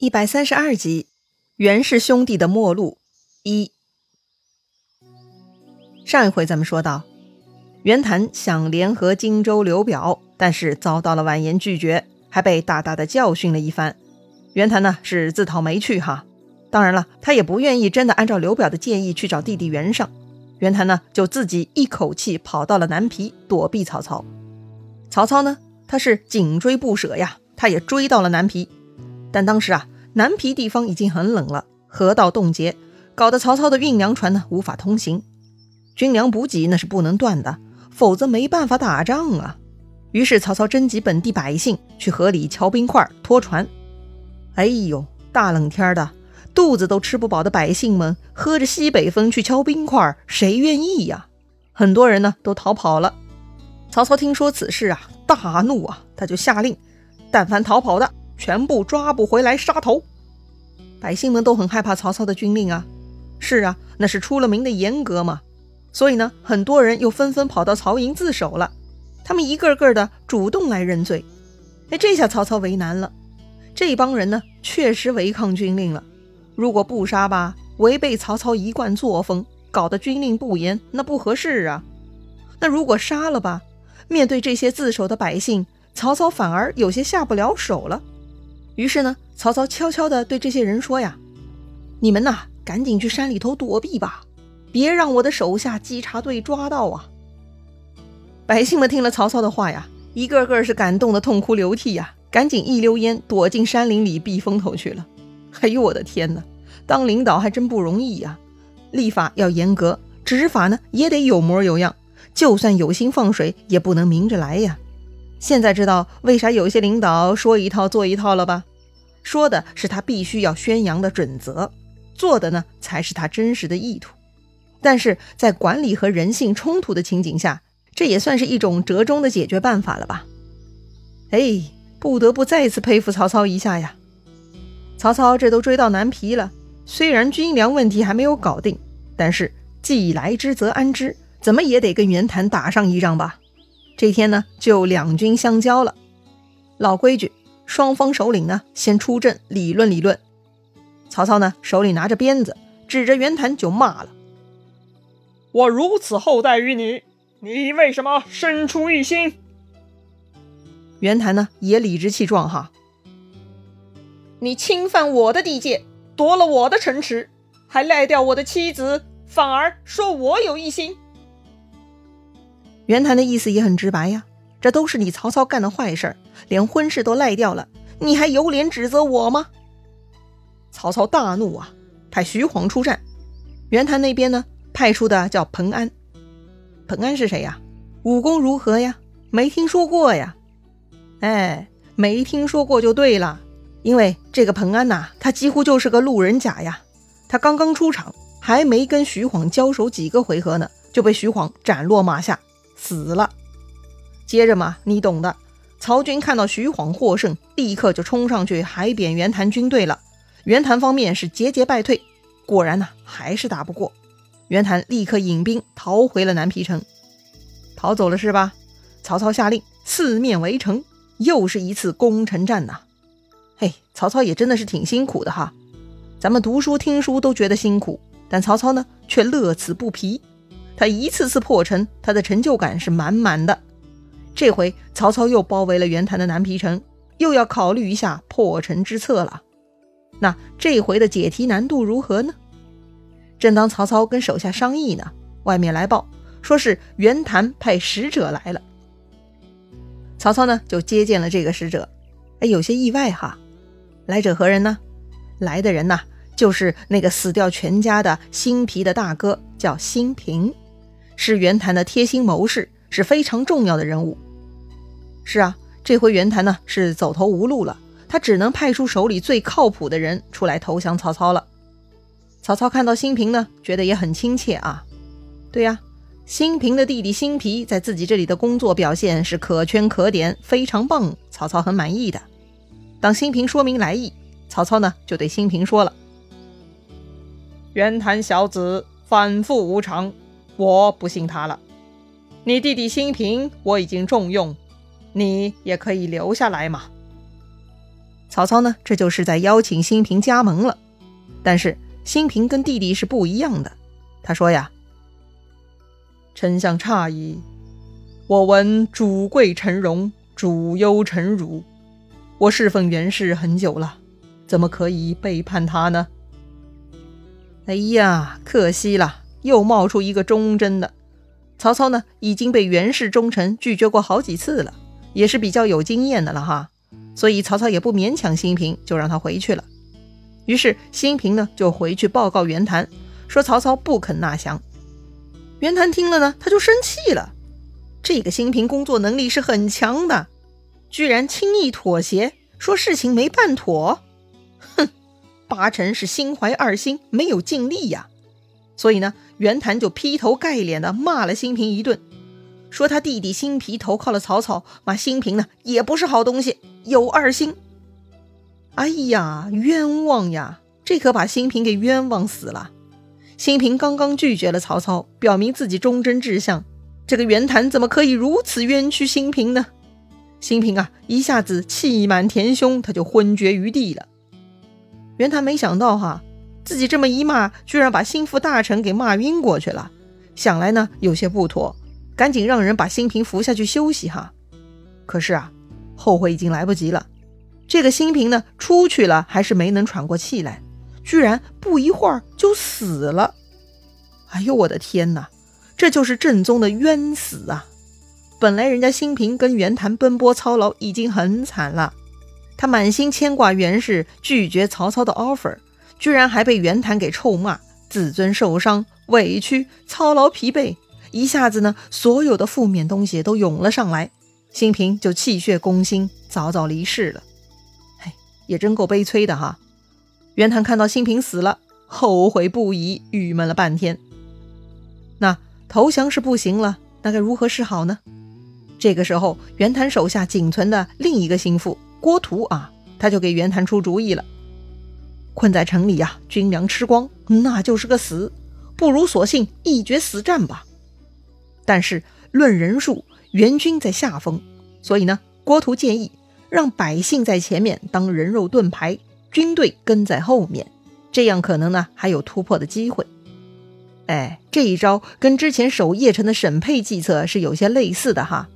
一百三十二集，袁氏兄弟的末路一。上一回咱们说到，袁谭想联合荆州刘表，但是遭到了婉言拒绝，还被大大的教训了一番。袁谭呢是自讨没趣哈，当然了，他也不愿意真的按照刘表的建议去找弟弟袁尚。袁谭呢就自己一口气跑到了南皮躲避曹操。曹操呢他是紧追不舍呀，他也追到了南皮。但当时啊，南皮地方已经很冷了，河道冻结，搞得曹操的运粮船呢无法通行，军粮补给那是不能断的，否则没办法打仗啊。于是曹操征集本地百姓去河里敲冰块、拖船。哎呦，大冷天的，肚子都吃不饱的百姓们，喝着西北风去敲冰块，谁愿意呀？很多人呢都逃跑了。曹操听说此事啊，大怒啊，他就下令，但凡逃跑的。全部抓不回来，杀头！百姓们都很害怕曹操的军令啊。是啊，那是出了名的严格嘛。所以呢，很多人又纷纷跑到曹营自首了。他们一个个的主动来认罪。哎，这下曹操为难了。这帮人呢，确实违抗军令了。如果不杀吧，违背曹操一贯作风，搞得军令不严，那不合适啊。那如果杀了吧，面对这些自首的百姓，曹操反而有些下不了手了。于是呢，曹操悄悄地对这些人说：“呀，你们呐，赶紧去山里头躲避吧，别让我的手下稽查队抓到啊！”百姓们听了曹操的话呀，一个个是感动的痛哭流涕呀，赶紧一溜烟躲进山林里避风头去了。哎呦，我的天哪，当领导还真不容易呀！立法要严格，执法呢也得有模有样，就算有心放水，也不能明着来呀。现在知道为啥有些领导说一套做一套了吧？说的是他必须要宣扬的准则，做的呢才是他真实的意图。但是在管理和人性冲突的情景下，这也算是一种折中的解决办法了吧？哎，不得不再次佩服曹操一下呀！曹操这都追到南皮了，虽然军粮问题还没有搞定，但是既来之则安之，怎么也得跟袁谭打上一仗吧？这天呢，就两军相交了。老规矩，双方首领呢先出阵理论理论。曹操呢手里拿着鞭子，指着袁谭就骂了：“我如此厚待于你，你为什么生出异心？”袁谭呢也理直气壮哈：“你侵犯我的地界，夺了我的城池，还赖掉我的妻子，反而说我有异心。”袁谭的意思也很直白呀，这都是你曹操干的坏事，连婚事都赖掉了，你还有脸指责我吗？曹操大怒啊，派徐晃出战。袁谭那边呢，派出的叫彭安。彭安是谁呀？武功如何呀？没听说过呀。哎，没听说过就对了，因为这个彭安呐，他几乎就是个路人甲呀。他刚刚出场，还没跟徐晃交手几个回合呢，就被徐晃斩落马下。死了，接着嘛，你懂的。曹军看到徐晃获胜，立刻就冲上去海扁袁谭军队了。袁谭方面是节节败退，果然呢，还是打不过。袁谭立刻引兵逃回了南皮城，逃走了是吧？曹操下令四面围城，又是一次攻城战呐。嘿，曹操也真的是挺辛苦的哈。咱们读书听书都觉得辛苦，但曹操呢，却乐此不疲。他一次次破城，他的成就感是满满的。这回曹操又包围了袁谭的南皮城，又要考虑一下破城之策了。那这回的解题难度如何呢？正当曹操跟手下商议呢，外面来报说是袁谭派使者来了。曹操呢就接见了这个使者，哎，有些意外哈。来者何人呢？来的人呐，就是那个死掉全家的辛毗的大哥，叫辛平。是袁谭的贴心谋士，是非常重要的人物。是啊，这回袁谭呢是走投无路了，他只能派出手里最靠谱的人出来投降曹操了。曹操看到新平呢，觉得也很亲切啊。对呀，新平的弟弟新皮在自己这里的工作表现是可圈可点，非常棒，曹操很满意的。当新平说明来意，曹操呢就对新平说了：“袁谭小子反复无常。”我不信他了。你弟弟新平我已经重用，你也可以留下来嘛。曹操呢，这就是在邀请兴平加盟了。但是兴平跟弟弟是不一样的，他说呀：“丞相诧异，我闻主贵臣荣，主忧臣辱。我侍奉袁氏很久了，怎么可以背叛他呢？”哎呀，可惜了，又冒出一个忠贞的。曹操呢，已经被袁氏忠臣拒绝过好几次了，也是比较有经验的了哈。所以曹操也不勉强兴平，就让他回去了。于是兴平呢，就回去报告袁谭，说曹操不肯纳降。袁谭听了呢，他就生气了。这个兴平工作能力是很强的，居然轻易妥协，说事情没办妥。哼，八成是心怀二心，没有尽力呀。所以呢，袁谭就劈头盖脸的骂了兴平一顿，说他弟弟兴皮投靠了曹操，骂兴平呢也不是好东西，有二心。哎呀，冤枉呀！这可把兴平给冤枉死了。兴平刚刚拒绝了曹操，表明自己忠贞志向，这个袁谭怎么可以如此冤屈兴平呢？兴平啊，一下子气满填胸，他就昏厥于地了。袁谭没想到哈。自己这么一骂，居然把心腹大臣给骂晕过去了。想来呢，有些不妥，赶紧让人把兴平扶下去休息哈。可是啊，后悔已经来不及了。这个兴平呢，出去了还是没能喘过气来，居然不一会儿就死了。哎呦，我的天哪，这就是正宗的冤死啊！本来人家兴平跟袁谭奔波操劳已经很惨了，他满心牵挂袁氏，拒绝曹操的 offer。居然还被袁谭给臭骂，自尊受伤，委屈，操劳疲惫，一下子呢，所有的负面东西都涌了上来，兴平就气血攻心，早早离世了。嘿，也真够悲催的哈！袁谭看到兴平死了，后悔不已，郁闷了半天。那投降是不行了，那该如何是好呢？这个时候，袁谭手下仅存的另一个心腹郭图啊，他就给袁谭出主意了。困在城里呀，军粮吃光，那就是个死，不如索性一决死战吧。但是论人数，援军在下风，所以呢，郭图建议让百姓在前面当人肉盾牌，军队跟在后面，这样可能呢还有突破的机会。哎，这一招跟之前守邺城的沈沛计策是有些类似的哈。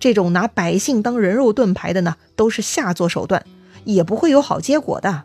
这种拿百姓当人肉盾牌的呢，都是下作手段，也不会有好结果的。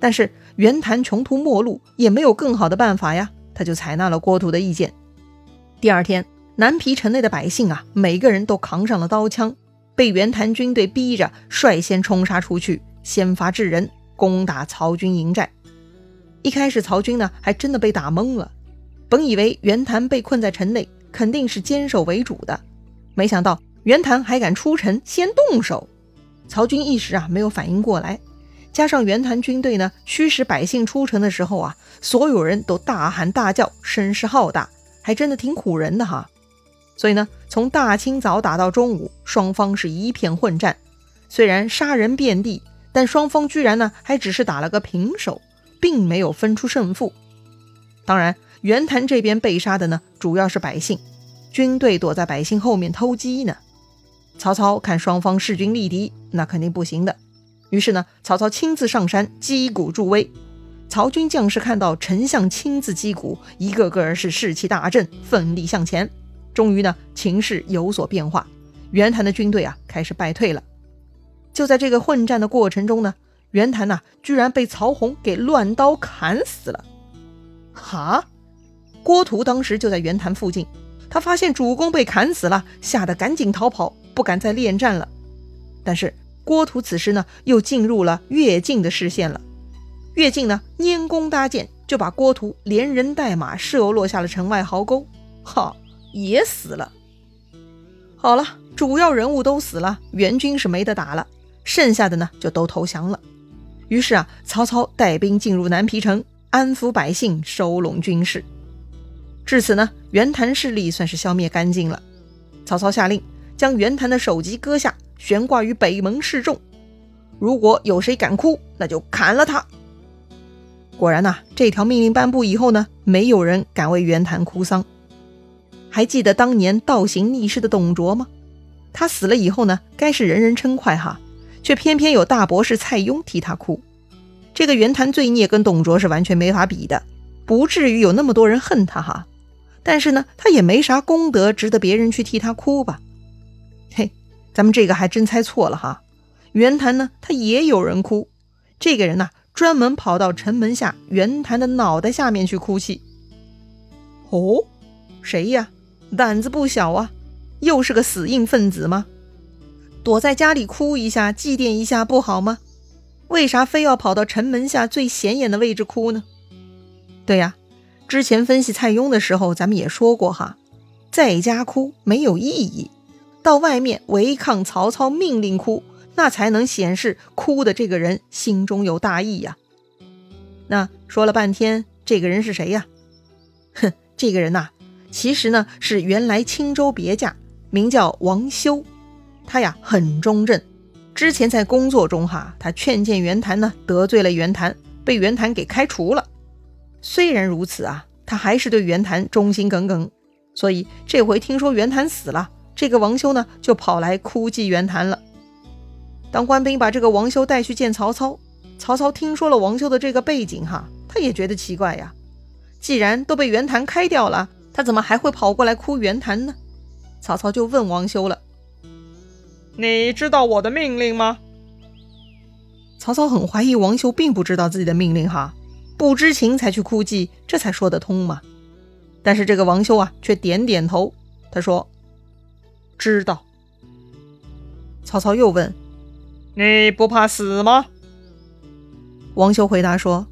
但是袁谭穷途末路，也没有更好的办法呀，他就采纳了郭图的意见。第二天，南皮城内的百姓啊，每个人都扛上了刀枪，被袁谭军队逼着率先冲杀出去，先发制人，攻打曹军营寨。一开始，曹军呢还真的被打懵了，本以为袁谭被困在城内，肯定是坚守为主的，没想到袁谭还敢出城先动手，曹军一时啊没有反应过来。加上袁谭军队呢，驱使百姓出城的时候啊，所有人都大喊大叫，声势浩大，还真的挺唬人的哈。所以呢，从大清早打到中午，双方是一片混战，虽然杀人遍地，但双方居然呢还只是打了个平手，并没有分出胜负。当然，袁谭这边被杀的呢，主要是百姓，军队躲在百姓后面偷鸡呢。曹操看双方势均力敌，那肯定不行的。于是呢，曹操亲自上山击鼓助威。曹军将士看到丞相亲自击鼓，一个个是士气大振，奋力向前。终于呢，情势有所变化，袁谭的军队啊开始败退了。就在这个混战的过程中呢，袁谭呐居然被曹洪给乱刀砍死了。哈！郭图当时就在袁谭附近，他发现主公被砍死了，吓得赶紧逃跑，不敢再恋战了。但是。郭图此时呢，又进入了乐进的视线了。乐进呢，拈弓搭箭，就把郭图连人带马射落下了城外壕沟。哈，也死了。好了，主要人物都死了，援军是没得打了，剩下的呢，就都投降了。于是啊，曹操带兵进入南皮城，安抚百姓，收拢军士。至此呢，袁谭势力算是消灭干净了。曹操下令将袁谭的首级割下。悬挂于北门示众，如果有谁敢哭，那就砍了他。果然呐，这条命令颁布以后呢，没有人敢为袁谭哭丧。还记得当年倒行逆施的董卓吗？他死了以后呢，该是人人称快哈，却偏偏有大博士蔡邕替他哭。这个袁谭罪孽跟董卓是完全没法比的，不至于有那么多人恨他哈。但是呢，他也没啥功德值得别人去替他哭吧？嘿，咱们这个还真猜错了哈。袁谭呢，他也有人哭。这个人呢，专门跑到城门下袁谭的脑袋下面去哭泣。哦，谁呀？胆子不小啊！又是个死硬分子吗？躲在家里哭一下，祭奠一下不好吗？为啥非要跑到城门下最显眼的位置哭呢？对呀，之前分析蔡邕的时候，咱们也说过哈，在家哭没有意义，到外面违抗曹操命令哭，那才能显示哭的这个人心中有大义呀。那说了半天，这个人是谁呀？哼，这个人呐，其实呢是原来青州别驾，名叫王修，他呀很忠正。之前在工作中，哈，他劝谏袁谭呢，得罪了袁谭，被袁谭给开除了。虽然如此啊，他还是对袁谭忠心耿耿。所以这回听说袁谭死了，这个王修呢，就跑来哭祭袁谭了。当官兵把这个王修带去见曹操，曹操听说了王修的这个背景，哈，他也觉得奇怪呀。既然都被袁谭开掉了，他怎么还会跑过来哭袁谭呢？曹操就问王修了。你知道我的命令吗？曹操很怀疑王修并不知道自己的命令，哈，不知情才去哭泣，这才说得通嘛。但是这个王修啊，却点点头，他说：“知道。”曹操又问：“你不怕死吗？”王修回答说：“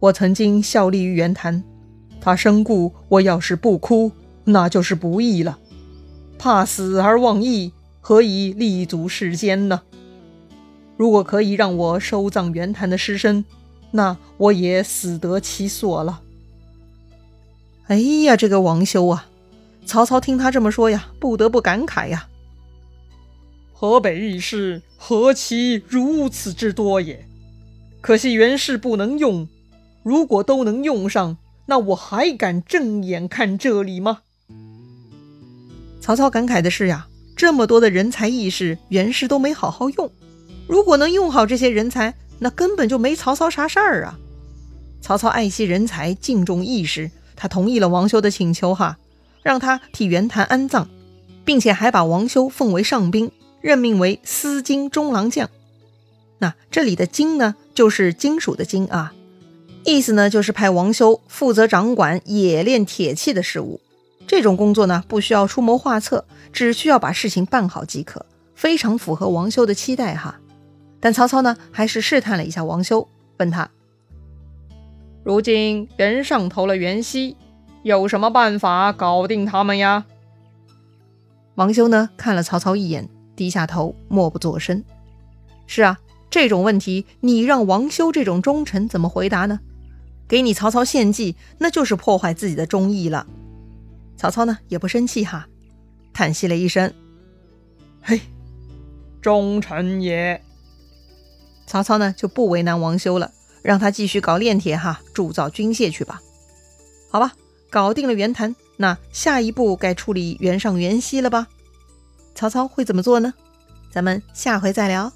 我曾经效力于袁谭，他身故，我要是不哭，那就是不义了。怕死而忘义。”何以立足世间呢？如果可以让我收葬袁谭的尸身，那我也死得其所了。哎呀，这个王修啊！曹操听他这么说呀，不得不感慨呀：河北义士何其如此之多也！可惜袁氏不能用。如果都能用上，那我还敢正眼看这里吗？曹操感慨的是呀。这么多的人才义士，袁氏都没好好用。如果能用好这些人才，那根本就没曹操啥事儿啊！曹操爱惜人才，敬重义士，他同意了王修的请求，哈，让他替袁谭安葬，并且还把王修奉为上宾，任命为司金中郎将。那这里的金呢，就是金属的金啊，意思呢就是派王修负责掌管冶炼铁器的事务。这种工作呢，不需要出谋划策，只需要把事情办好即可，非常符合王修的期待哈。但曹操呢，还是试探了一下王修，问他：“如今人上投了袁熙，有什么办法搞定他们呀？”王修呢，看了曹操一眼，低下头，默不作声。是啊，这种问题，你让王修这种忠臣怎么回答呢？给你曹操献计，那就是破坏自己的忠义了。曹操呢也不生气哈，叹息了一声：“嘿，忠臣也。”曹操呢就不为难王修了，让他继续搞炼铁哈，铸造军械去吧。好吧，搞定了袁谭，那下一步该处理袁尚、袁熙了吧？曹操会怎么做呢？咱们下回再聊。